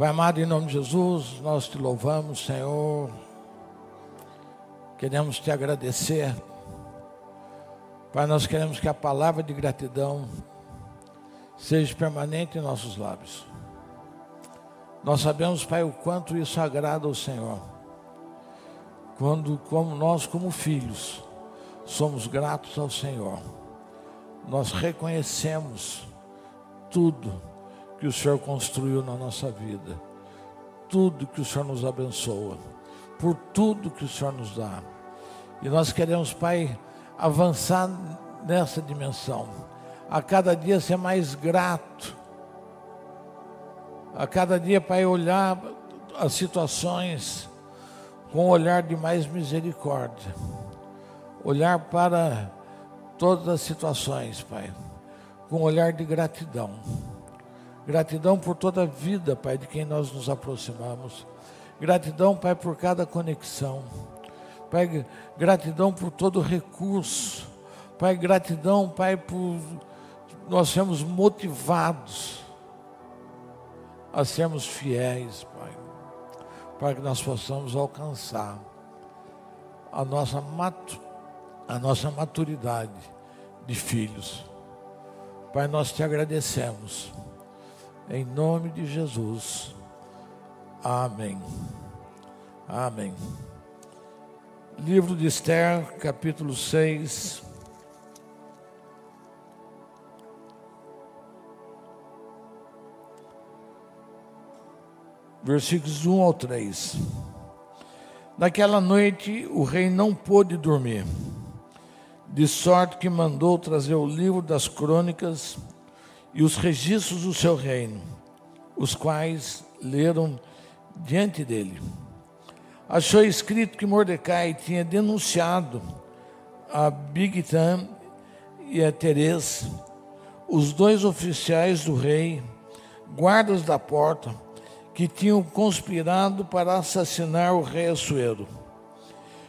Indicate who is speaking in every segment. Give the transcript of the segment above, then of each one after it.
Speaker 1: Pai amado, em nome de Jesus, nós te louvamos, Senhor. Queremos te agradecer. Pai, nós queremos que a palavra de gratidão seja permanente em nossos lábios. Nós sabemos, Pai, o quanto isso agrada ao Senhor. Quando, como nós, como filhos, somos gratos ao Senhor, nós reconhecemos tudo que o Senhor construiu na nossa vida, tudo que o Senhor nos abençoa, por tudo que o Senhor nos dá. E nós queremos, Pai, avançar nessa dimensão, a cada dia ser mais grato, a cada dia, Pai, olhar as situações com um olhar de mais misericórdia, olhar para todas as situações, Pai, com um olhar de gratidão. Gratidão por toda a vida, Pai, de quem nós nos aproximamos. Gratidão, Pai, por cada conexão. Pai, gratidão por todo recurso. Pai, gratidão, Pai, por nós sermos motivados a sermos fiéis, Pai, para que nós possamos alcançar a nossa, matu a nossa maturidade de filhos. Pai, nós te agradecemos. Em nome de Jesus. Amém. Amém. Livro de Esther, capítulo 6. Versículos 1 ao 3. Naquela noite o rei não pôde dormir, de sorte que mandou trazer o livro das crônicas e os registros do seu reino, os quais leram diante dele. Achou escrito que Mordecai tinha denunciado a Bigtan e a Teres, os dois oficiais do rei, guardas da porta, que tinham conspirado para assassinar o rei Assuero.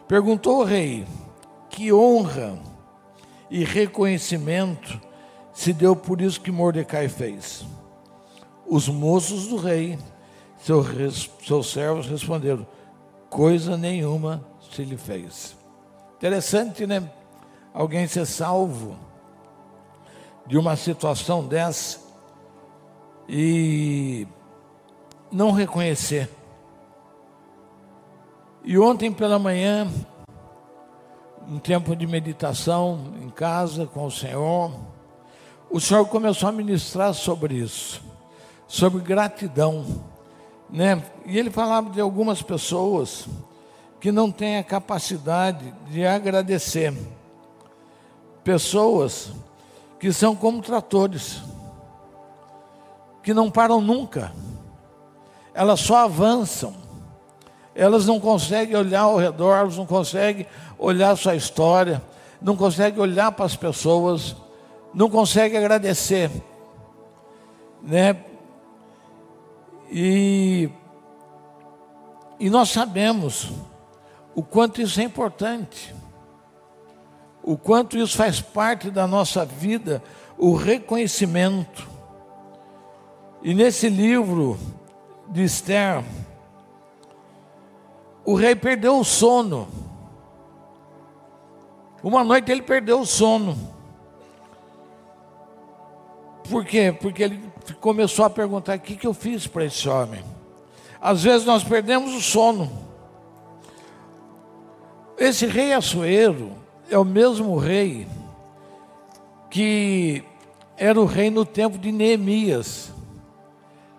Speaker 1: Perguntou o rei: que honra e reconhecimento se deu por isso que Mordecai fez. Os moços do rei, seus, seus servos, responderam: coisa nenhuma se lhe fez. Interessante, né? Alguém ser salvo de uma situação dessa e não reconhecer. E ontem pela manhã, um tempo de meditação em casa com o Senhor, o Senhor começou a ministrar sobre isso, sobre gratidão, né? E ele falava de algumas pessoas que não têm a capacidade de agradecer, pessoas que são como tratores, que não param nunca, elas só avançam, elas não conseguem olhar ao redor, elas não conseguem olhar sua história, não conseguem olhar para as pessoas não consegue agradecer, né? E, e nós sabemos o quanto isso é importante, o quanto isso faz parte da nossa vida, o reconhecimento. E nesse livro de Esther, o rei perdeu o sono. Uma noite ele perdeu o sono. Por quê? Porque ele começou a perguntar: o que, que eu fiz para esse homem? Às vezes nós perdemos o sono. Esse rei Assuero é o mesmo rei que era o rei no tempo de Neemias.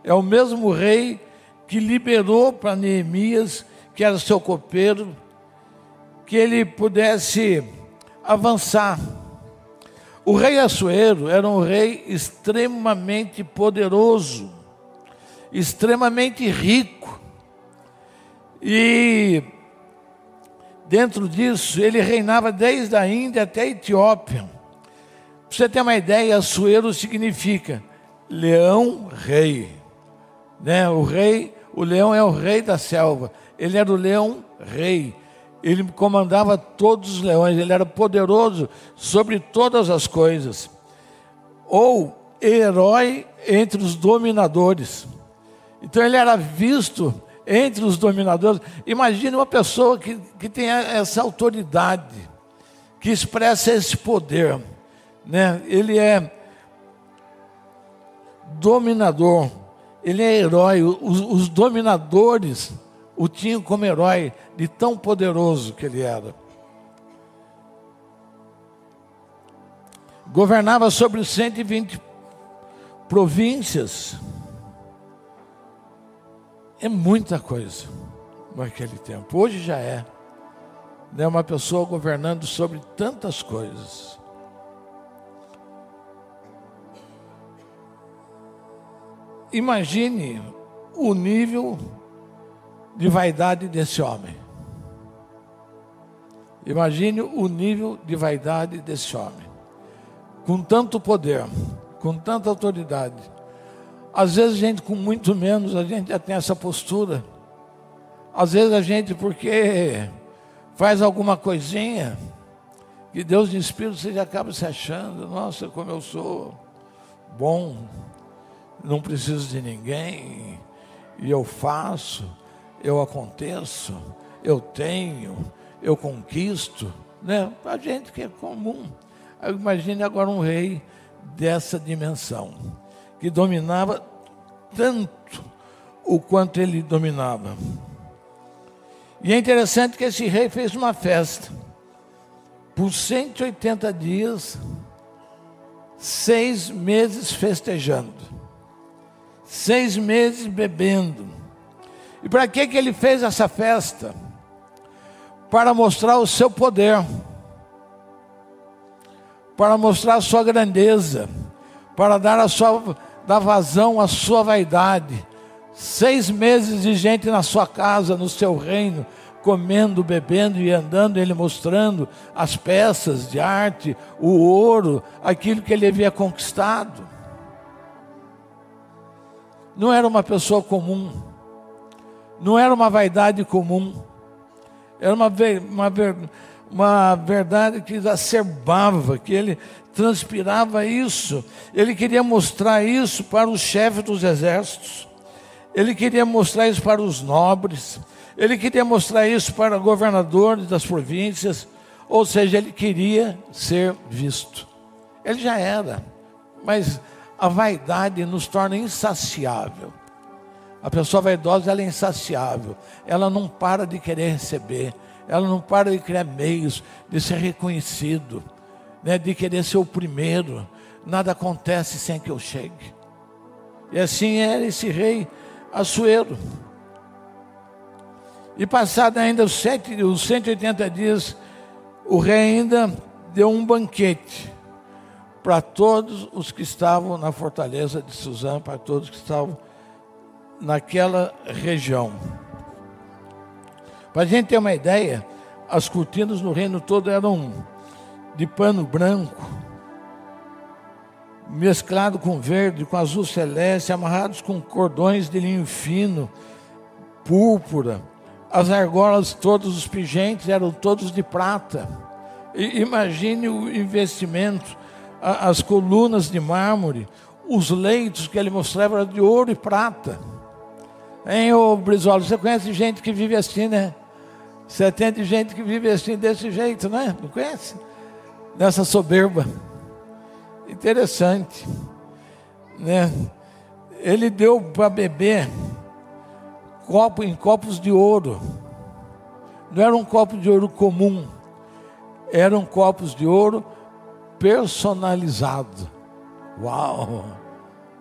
Speaker 1: É o mesmo rei que liberou para Neemias, que era seu copeiro, que ele pudesse avançar o rei Assuero era um rei extremamente poderoso, extremamente rico. E dentro disso, ele reinava desde a Índia até a Etiópia. Para você ter uma ideia, Assuero significa leão rei. Né? O rei, o leão é o rei da selva. Ele era o leão rei ele comandava todos os leões, ele era poderoso sobre todas as coisas. Ou herói entre os dominadores. Então ele era visto entre os dominadores. Imagine uma pessoa que, que tem essa autoridade, que expressa esse poder. Né? Ele é dominador, ele é herói. Os, os dominadores o tinham como herói de tão poderoso que ele era. Governava sobre 120 províncias. É muita coisa naquele tempo. Hoje já é. Né? Uma pessoa governando sobre tantas coisas. Imagine o nível de vaidade desse homem. Imagine o nível de vaidade desse homem. Com tanto poder, com tanta autoridade. Às vezes a gente com muito menos, a gente já tem essa postura. Às vezes a gente porque faz alguma coisinha, que Deus de Espírito você já acaba se achando, nossa, como eu sou bom, não preciso de ninguém, e eu faço, eu aconteço, eu tenho, eu conquisto, né? A gente que é comum. Imagine agora um rei dessa dimensão, que dominava tanto o quanto ele dominava. E é interessante que esse rei fez uma festa por 180 dias, seis meses festejando seis meses bebendo. E para que, que ele fez essa festa? Para mostrar o seu poder, para mostrar a sua grandeza, para dar a sua dar vazão à sua vaidade. Seis meses de gente na sua casa, no seu reino, comendo, bebendo e andando, ele mostrando as peças de arte, o ouro, aquilo que ele havia conquistado não era uma pessoa comum, não era uma vaidade comum, era uma, uma, uma verdade que exacerbava, que ele transpirava isso, ele queria mostrar isso para os chefes dos exércitos, ele queria mostrar isso para os nobres, ele queria mostrar isso para governadores das províncias, ou seja, ele queria ser visto. Ele já era, mas a vaidade nos torna insaciável. A pessoa vaidosa ela é insaciável. Ela não para de querer receber. Ela não para de criar meios de ser reconhecido, né, de querer ser o primeiro. Nada acontece sem que eu chegue. E assim era esse rei Assuero. E passado ainda os, sete, os 180 dias, o rei ainda deu um banquete para todos os que estavam na fortaleza de Suzã, para todos que estavam naquela região. Para a gente ter uma ideia, as cortinas no reino todo eram de pano branco, mesclado com verde, com azul celeste, amarrados com cordões de linho fino, púrpura. As argolas, todos os pingentes eram todos de prata. E imagine o investimento as colunas de mármore, os leitos que ele mostrava eram de ouro e prata. Hein, ô Brizola, você conhece gente que vive assim, né? Você atende gente que vive assim desse jeito, né? Não conhece? Nessa soberba. Interessante. Né? Ele deu para beber copo em copos de ouro. Não era um copo de ouro comum. Eram copos de ouro personalizado. Uau!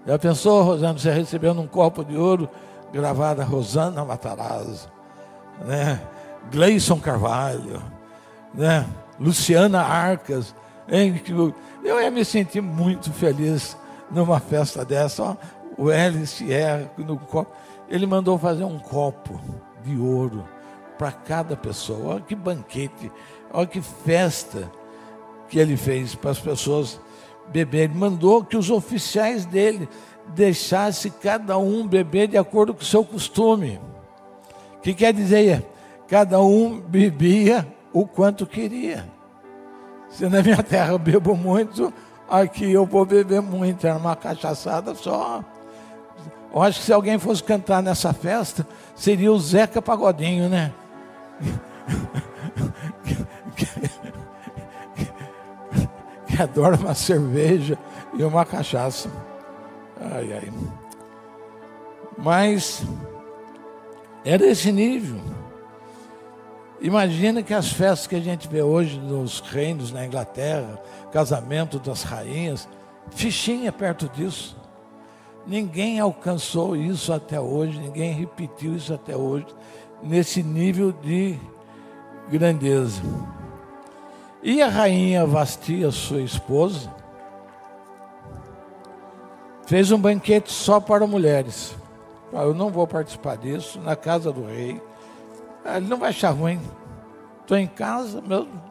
Speaker 1: Já pensou, Rosana, você recebendo um copo de ouro gravado a Rosana Matarazzo, né? Gleison Carvalho, né? Luciana Arcas. Hein? Eu ia me sentir muito feliz numa festa dessa. O Hélio Sierra, no copo, ele mandou fazer um copo de ouro para cada pessoa. Olha que banquete, olha que festa que ele fez para as pessoas beberem. Mandou que os oficiais dele deixassem cada um beber de acordo com o seu costume. O que quer dizer? Cada um bebia o quanto queria. Se na minha terra eu bebo muito, aqui eu vou beber muito. Era uma cachaçada só. Eu acho que se alguém fosse cantar nessa festa, seria o Zeca Pagodinho, né? que adora uma cerveja e uma cachaça. Ai, ai. Mas era esse nível. Imagina que as festas que a gente vê hoje nos reinos na Inglaterra, casamento das rainhas, fichinha perto disso. Ninguém alcançou isso até hoje, ninguém repetiu isso até hoje, nesse nível de grandeza. E a rainha Vastia, sua esposa, fez um banquete só para mulheres. Eu não vou participar disso, na casa do rei. Ah, ele não vai achar ruim. Estou em casa mesmo.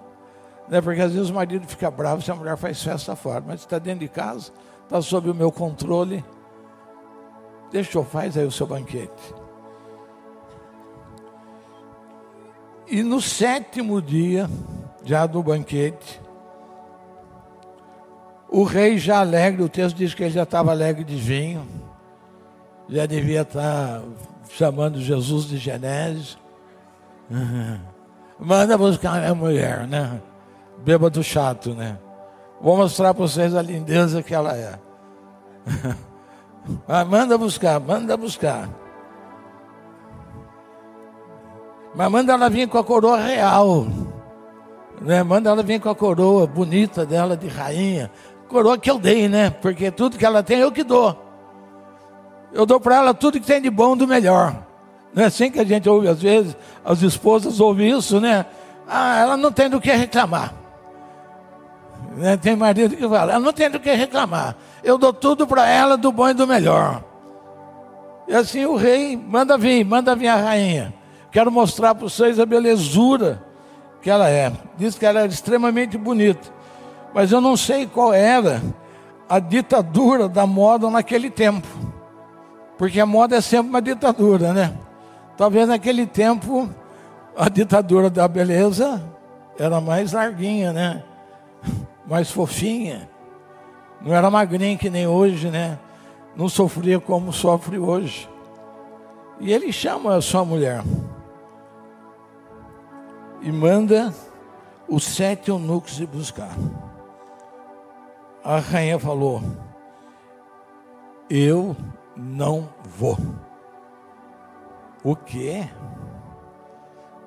Speaker 1: Né? Porque às vezes o marido fica bravo se a mulher faz festa fora. Mas está dentro de casa, está sob o meu controle. Deixa eu faz aí o seu banquete. E no sétimo dia, já do banquete, o rei já alegre, o texto diz que ele já estava alegre de vinho, já devia estar chamando Jesus de Genésio. Manda buscar minha mulher, né? Bêbado chato, né? Vou mostrar para vocês a lindeza que ela é. ah, manda buscar, manda buscar. Mas manda ela vir com a coroa real. Né? Manda ela vir com a coroa bonita dela de rainha. Coroa que eu dei, né? Porque tudo que ela tem eu que dou. Eu dou para ela tudo que tem de bom do melhor. Não é assim que a gente ouve às vezes, as esposas ouvem isso, né? Ah, ela não tem do que reclamar. Né? Tem marido que fala, ela não tem do que reclamar. Eu dou tudo para ela do bom e do melhor. E assim o rei manda vir, manda vir a rainha. Quero mostrar para vocês a belezura que ela é. Diz que ela é extremamente bonita. Mas eu não sei qual era a ditadura da moda naquele tempo. Porque a moda é sempre uma ditadura, né? Talvez naquele tempo a ditadura da beleza era mais larguinha, né? Mais fofinha. Não era magrinha que nem hoje, né? Não sofria como sofre hoje. E ele chama a sua mulher e manda os sete eunucos ir buscar. A rainha falou: Eu não vou. O quê?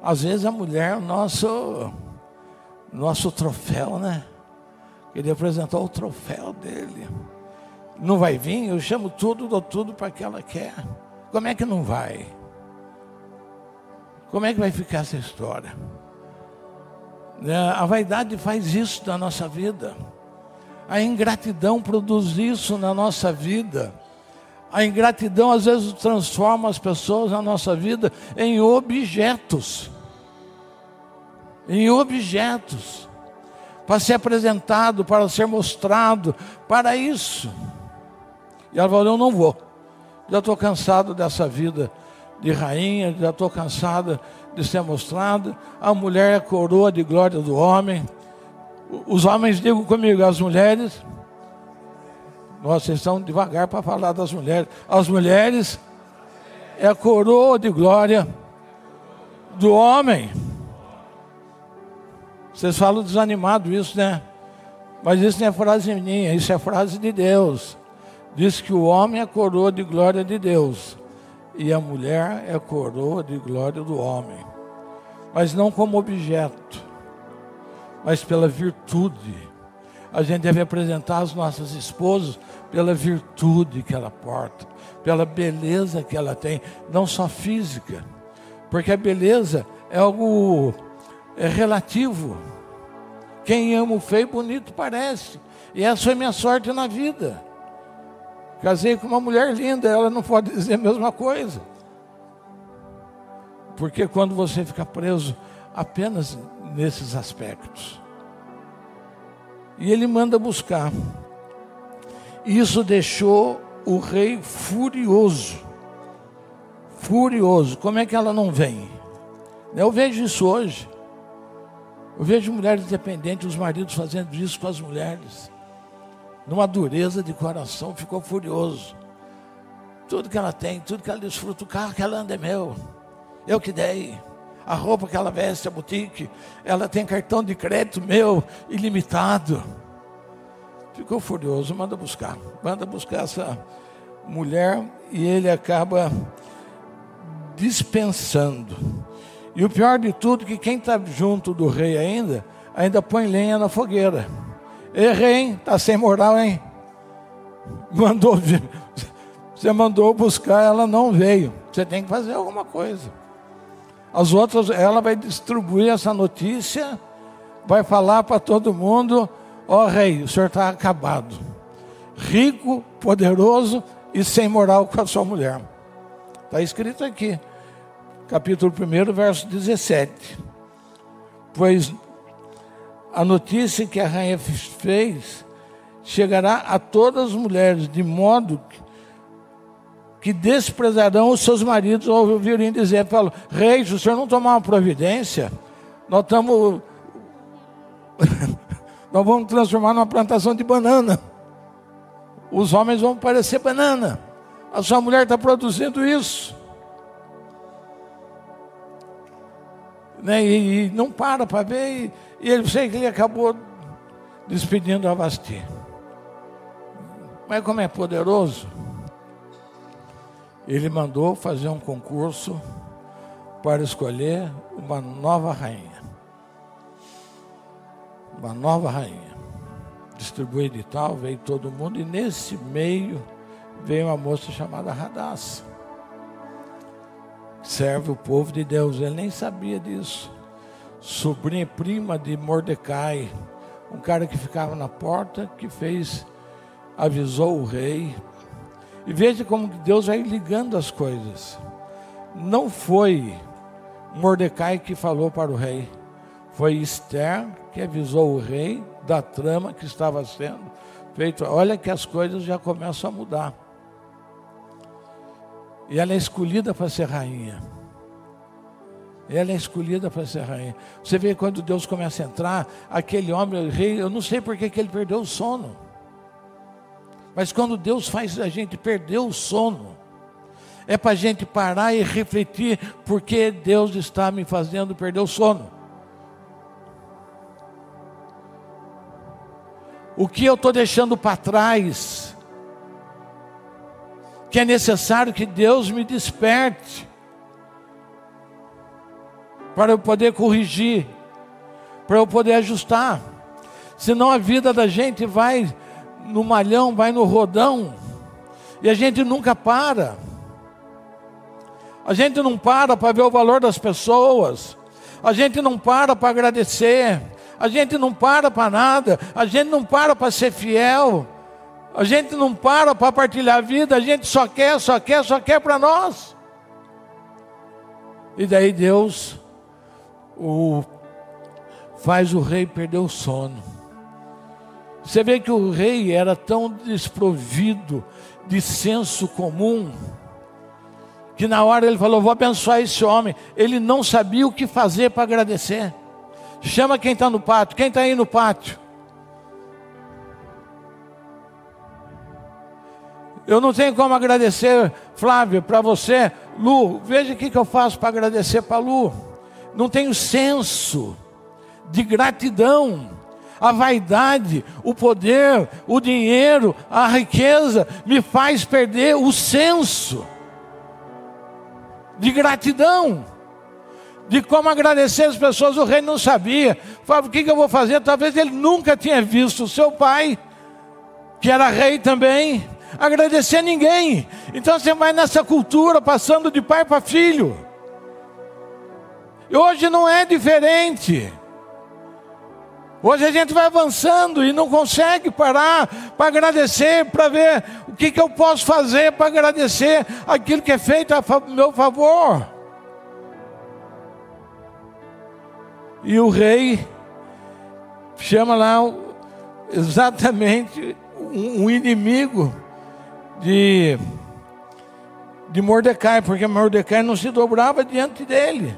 Speaker 1: Às vezes a mulher é o nosso, nosso troféu, né? Ele apresentou o troféu dele. Não vai vir? Eu chamo tudo, dou tudo para que ela quer. Como é que não vai? Como é que vai ficar essa história? É, a vaidade faz isso na nossa vida. A ingratidão produz isso na nossa vida. A ingratidão às vezes transforma as pessoas na nossa vida em objetos. Em objetos. Para ser apresentado, para ser mostrado, para isso. E ela falou: Eu não vou. Já estou cansado dessa vida de rainha, já estou cansada de ser mostrada. A mulher é a coroa de glória do homem. Os homens, digam comigo, as mulheres. Nossa, vocês estão devagar para falar das mulheres. As mulheres é a coroa de glória do homem. Vocês falam desanimado isso, né? Mas isso não é frase minha, isso é frase de Deus. Diz que o homem é coroa de glória de Deus e a mulher é coroa de glória do homem. Mas não como objeto, mas pela virtude. A gente deve apresentar as nossas esposas pela virtude que ela porta, pela beleza que ela tem, não só física, porque a beleza é algo é relativo. Quem ama o feio, bonito parece. E essa foi minha sorte na vida. Casei com uma mulher linda, ela não pode dizer a mesma coisa. Porque quando você fica preso apenas nesses aspectos. E ele manda buscar. Isso deixou o rei furioso. Furioso. Como é que ela não vem? Eu vejo isso hoje. Eu vejo mulheres dependentes, os maridos fazendo isso com as mulheres numa dureza de coração, ficou furioso. tudo que ela tem, tudo que ela desfruta, o carro que ela anda é meu. Eu que dei. A roupa que ela veste, a boutique, ela tem cartão de crédito meu, ilimitado. Ficou furioso, manda buscar. Manda buscar essa mulher e ele acaba dispensando. E o pior de tudo, que quem está junto do rei ainda, ainda põe lenha na fogueira. Errei, hein? Está sem moral, hein? Mandou, você mandou buscar, ela não veio. Você tem que fazer alguma coisa. As outras, ela vai distribuir essa notícia, vai falar para todo mundo: ó oh, rei, o senhor está acabado. Rico, poderoso e sem moral com a sua mulher. Está escrito aqui, capítulo 1, verso 17. Pois a notícia que a rainha fez chegará a todas as mulheres, de modo que desprezarão os seus maridos ao ouvirem dizer, falo, rei, se o senhor não tomar uma providência, nós estamos nós vamos transformar numa plantação de banana. Os homens vão parecer banana a sua mulher está produzindo isso. Né? E, e, não para para ver, e, e ele sei que ele acabou despedindo a Basti. Mas como é poderoso, ele mandou fazer um concurso para escolher uma nova rainha. Uma nova rainha. Distribuiu edital, veio todo mundo, e nesse meio veio uma moça chamada Radassa. Serve o povo de Deus. Ele nem sabia disso. Sobrinha prima de Mordecai, um cara que ficava na porta, que fez, avisou o rei. E veja como Deus vai ligando as coisas. Não foi Mordecai que falou para o rei, foi Esther que avisou o rei da trama que estava sendo feita. Olha que as coisas já começam a mudar. E ela é escolhida para ser rainha. Ela é escolhida para ser rainha. Você vê quando Deus começa a entrar, aquele homem, o rei, eu não sei por que ele perdeu o sono. Mas quando Deus faz a gente perder o sono, é para a gente parar e refletir porque Deus está me fazendo perder o sono. O que eu estou deixando para trás que é necessário que Deus me desperte para eu poder corrigir, para eu poder ajustar. Senão a vida da gente vai no malhão, vai no rodão, e a gente nunca para. A gente não para para ver o valor das pessoas, a gente não para para agradecer, a gente não para para nada, a gente não para para ser fiel, a gente não para para partilhar a vida, a gente só quer, só quer, só quer para nós. E daí Deus o, faz o rei perder o sono. Você vê que o rei era tão desprovido de senso comum, que na hora ele falou: Vou abençoar esse homem. Ele não sabia o que fazer para agradecer. Chama quem está no pátio. Quem está aí no pátio? Eu não tenho como agradecer, Flávio, para você. Lu, veja o que, que eu faço para agradecer para Lu. Não tenho senso de gratidão. A vaidade, o poder, o dinheiro, a riqueza me faz perder o senso de gratidão de como agradecer as pessoas, o rei não sabia. Falava, o que, que eu vou fazer? Talvez ele nunca tinha visto o seu pai, que era rei também, agradecer a ninguém. Então você vai nessa cultura passando de pai para filho. E hoje não é diferente. Hoje a gente vai avançando e não consegue parar para agradecer, para ver o que, que eu posso fazer para agradecer aquilo que é feito a meu favor. E o rei chama lá exatamente um inimigo de, de Mordecai, porque Mordecai não se dobrava diante dele.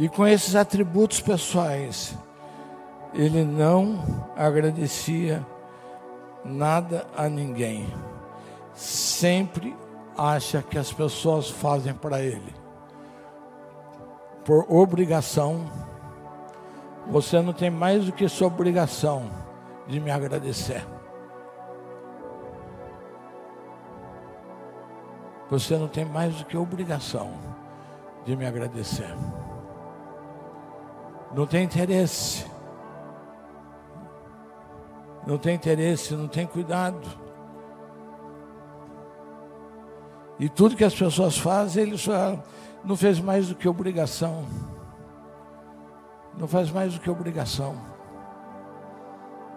Speaker 1: E com esses atributos pessoais, ele não agradecia nada a ninguém. Sempre acha que as pessoas fazem para ele. Por obrigação, você não tem mais do que sua obrigação de me agradecer. Você não tem mais do que obrigação de me agradecer. Não tem interesse. Não tem interesse, não tem cuidado. E tudo que as pessoas fazem, ele só não fez mais do que obrigação. Não faz mais do que obrigação.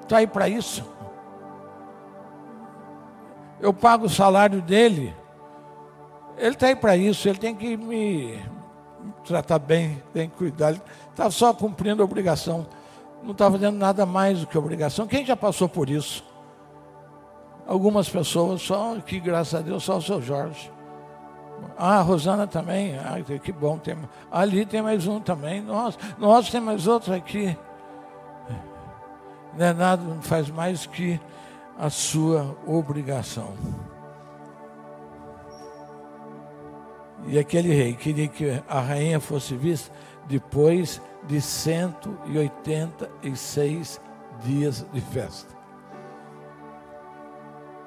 Speaker 1: Está aí para isso. Eu pago o salário dele. Ele está aí para isso. Ele tem que me tratar bem, tem que cuidar. Está só cumprindo a obrigação. Não está fazendo nada mais do que obrigação. Quem já passou por isso? Algumas pessoas, só que graças a Deus, só o seu Jorge. Ah, a Rosana também. Ah, que bom. Tem, ali tem mais um também. Nós, nós tem mais outro aqui. Não é nada, não faz mais que a sua obrigação. E aquele rei queria que a rainha fosse vista depois de 186 dias de festa.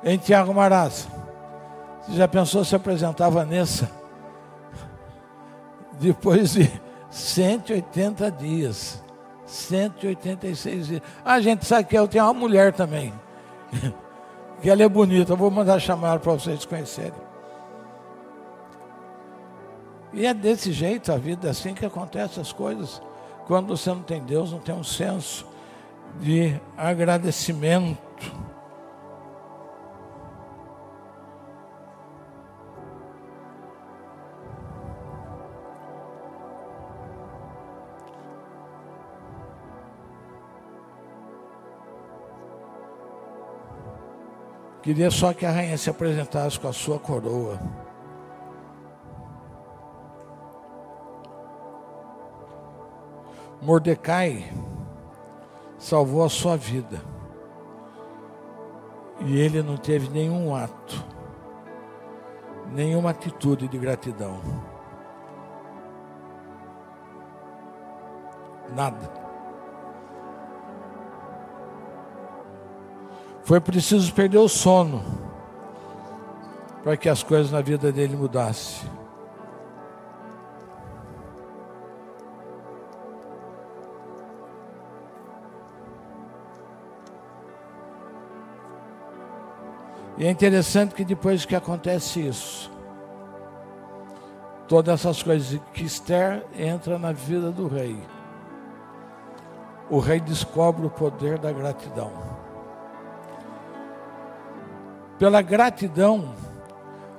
Speaker 1: Em Tiago Maraz, você já pensou se apresentar a Vanessa? Depois de 180 dias. 186 dias. A gente sabe que eu tenho uma mulher também. que ela é bonita. Eu vou mandar chamar para vocês conhecerem. E é desse jeito a vida, é assim que acontecem as coisas. Quando você não tem Deus, não tem um senso de agradecimento. Queria só que a rainha se apresentasse com a sua coroa. Mordecai salvou a sua vida. E ele não teve nenhum ato, nenhuma atitude de gratidão. Nada. Foi preciso perder o sono para que as coisas na vida dele mudassem. E é interessante que depois que acontece isso, todas essas coisas que Esther entra na vida do rei, o rei descobre o poder da gratidão. Pela gratidão,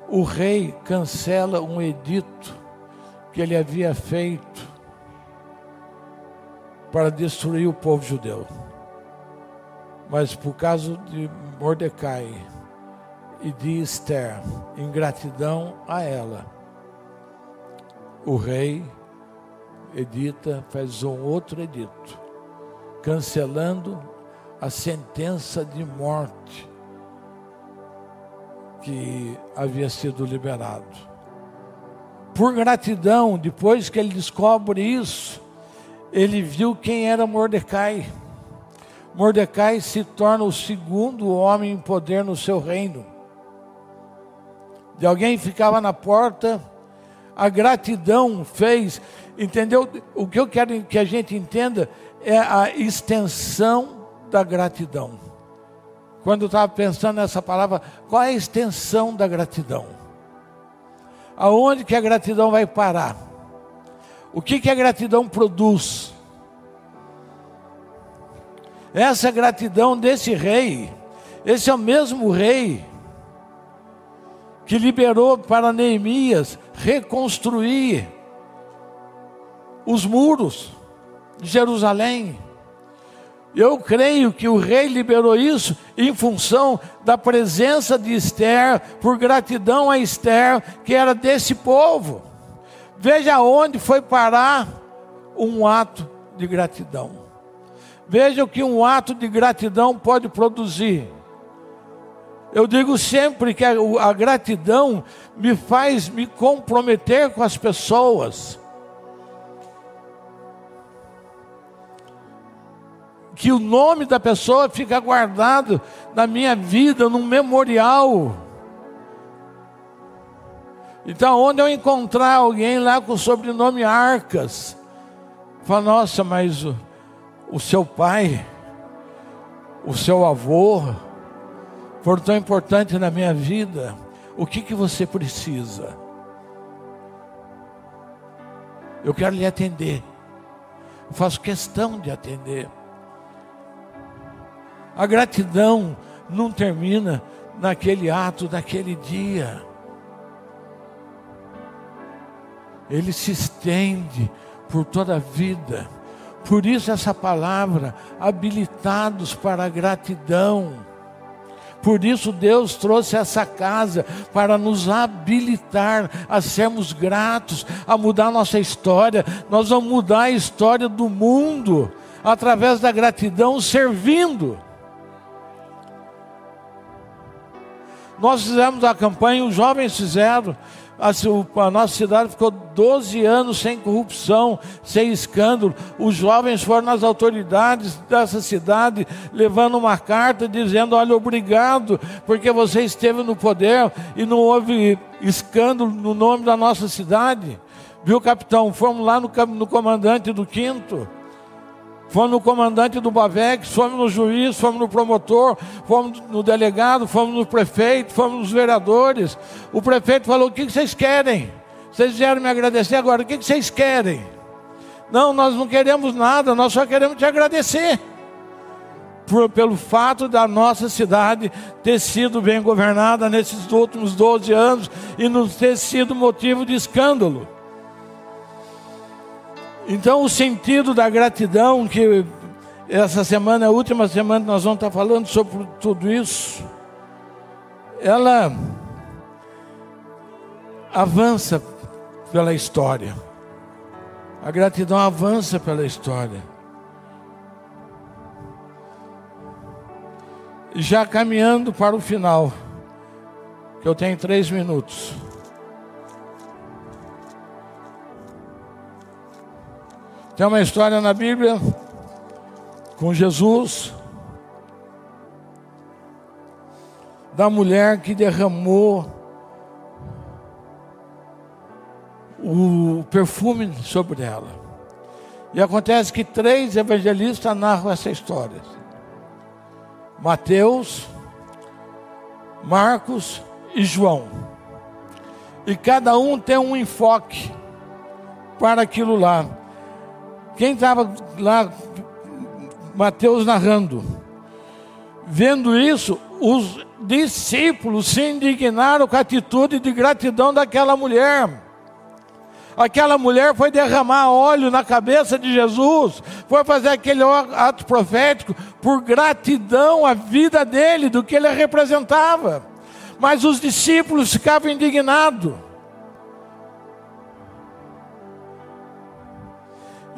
Speaker 1: o rei cancela um edito que ele havia feito para destruir o povo judeu. Mas por causa de Mordecai e de Esther, em gratidão a ela, o rei edita, faz um outro edito, cancelando a sentença de morte que havia sido liberado. Por gratidão, depois que ele descobre isso, ele viu quem era Mordecai. Mordecai se torna o segundo homem em poder no seu reino. De alguém ficava na porta, a gratidão fez, entendeu? O que eu quero que a gente entenda é a extensão da gratidão. Quando eu estava pensando nessa palavra, qual é a extensão da gratidão? Aonde que a gratidão vai parar? O que que a gratidão produz? Essa gratidão desse rei, esse é o mesmo rei que liberou para Neemias reconstruir os muros de Jerusalém. Eu creio que o rei liberou isso em função da presença de Esther, por gratidão a Esther, que era desse povo. Veja onde foi parar um ato de gratidão. Veja o que um ato de gratidão pode produzir. Eu digo sempre que a, a gratidão me faz me comprometer com as pessoas. que o nome da pessoa fica guardado na minha vida, num memorial. Então, onde eu encontrar alguém lá com o sobrenome Arcas, fala, nossa, mas o, o seu pai, o seu avô, foram tão importantes na minha vida, o que, que você precisa? Eu quero lhe atender, eu faço questão de atender. A gratidão não termina naquele ato, naquele dia. Ele se estende por toda a vida. Por isso, essa palavra, habilitados para a gratidão. Por isso, Deus trouxe essa casa para nos habilitar a sermos gratos, a mudar nossa história. Nós vamos mudar a história do mundo através da gratidão, servindo. Nós fizemos a campanha, os jovens fizeram. A, nossa cidade ficou 12 anos sem corrupção, sem escândalo. Os jovens foram nas autoridades dessa cidade, levando uma carta dizendo: Olha, obrigado, porque você esteve no poder e não houve escândalo no nome da nossa cidade. Viu, capitão? Fomos lá no, no comandante do quinto fomos no comandante do Bavex, fomos no juiz, fomos no promotor, fomos no delegado, fomos no prefeito, fomos nos vereadores. O prefeito falou: O que vocês querem? Vocês vieram me agradecer agora, o que vocês querem? Não, nós não queremos nada, nós só queremos te agradecer. Por, pelo fato da nossa cidade ter sido bem governada nesses últimos 12 anos e não ter sido motivo de escândalo. Então, o sentido da gratidão, que essa semana, a última semana, nós vamos estar falando sobre tudo isso, ela avança pela história. A gratidão avança pela história. Já caminhando para o final, que eu tenho três minutos. Tem uma história na Bíblia com Jesus da mulher que derramou o perfume sobre ela. E acontece que três evangelistas narram essa história: Mateus, Marcos e João. E cada um tem um enfoque para aquilo lá. Quem estava lá, Mateus narrando, vendo isso, os discípulos se indignaram com a atitude de gratidão daquela mulher. Aquela mulher foi derramar óleo na cabeça de Jesus, foi fazer aquele ato profético por gratidão à vida dele, do que ele representava. Mas os discípulos ficavam indignados.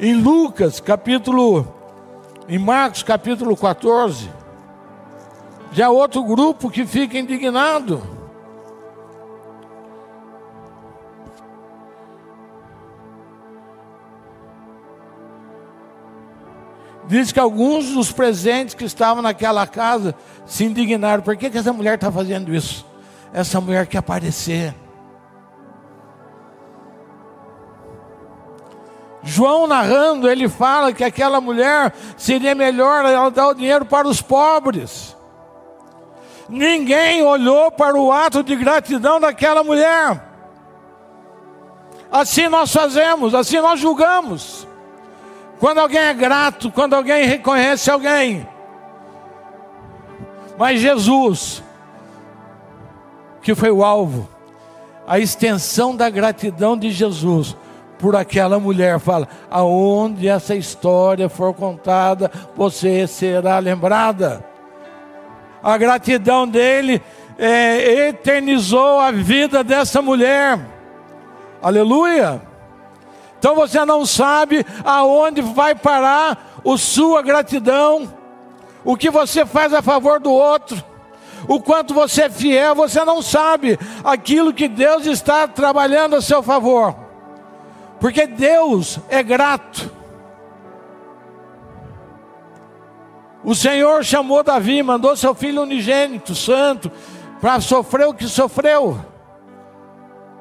Speaker 1: Em Lucas, capítulo, em Marcos, capítulo 14, já outro grupo que fica indignado. Diz que alguns dos presentes que estavam naquela casa se indignaram. Por que, que essa mulher está fazendo isso? Essa mulher quer aparecer. João narrando, ele fala que aquela mulher seria melhor ela dar o dinheiro para os pobres. Ninguém olhou para o ato de gratidão daquela mulher. Assim nós fazemos, assim nós julgamos. Quando alguém é grato, quando alguém reconhece alguém. Mas Jesus, que foi o alvo, a extensão da gratidão de Jesus por aquela mulher. Fala: aonde essa história for contada, você será lembrada. A gratidão dele é, eternizou a vida dessa mulher. Aleluia. Então você não sabe aonde vai parar a sua gratidão, o que você faz a favor do outro, o quanto você é fiel, você não sabe aquilo que Deus está trabalhando a seu favor, porque Deus é grato. O Senhor chamou Davi, mandou seu filho unigênito, santo, para sofrer o que sofreu.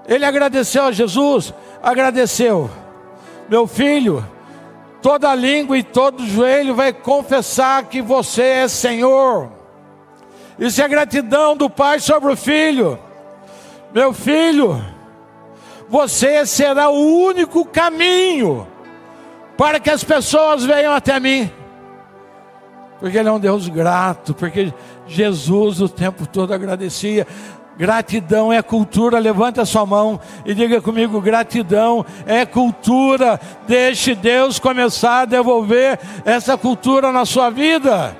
Speaker 1: Ele agradeceu a Jesus, agradeceu. Meu filho, toda língua e todo joelho vai confessar que você é Senhor. Isso é gratidão do pai sobre o filho. Meu filho, você será o único caminho para que as pessoas venham até mim. Porque Ele é um Deus grato, porque Jesus o tempo todo agradecia. Gratidão é cultura, levante a sua mão e diga comigo: gratidão é cultura. Deixe Deus começar a devolver essa cultura na sua vida.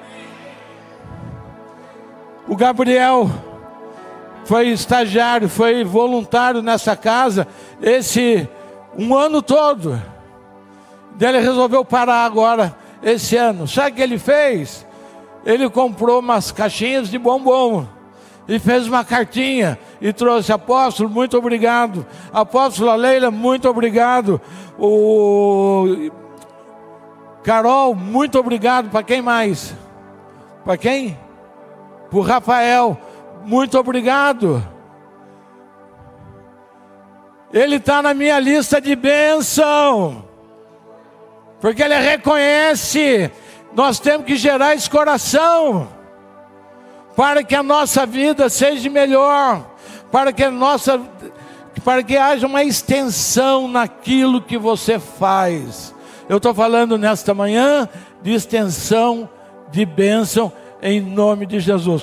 Speaker 1: O Gabriel foi estagiário, foi voluntário nessa casa esse um ano todo. Ele resolveu parar agora esse ano. Sabe o que ele fez? Ele comprou umas caixinhas de bombom e fez uma cartinha e trouxe apóstolo, muito obrigado. Apóstola Leila, muito obrigado. O Carol, muito obrigado. Para quem mais? Para quem? Para o Rafael, muito obrigado. Ele está na minha lista de bênção, porque ele reconhece. Nós temos que gerar esse coração para que a nossa vida seja melhor, para que a nossa para que haja uma extensão naquilo que você faz. Eu estou falando nesta manhã de extensão de bênção em nome de Jesus.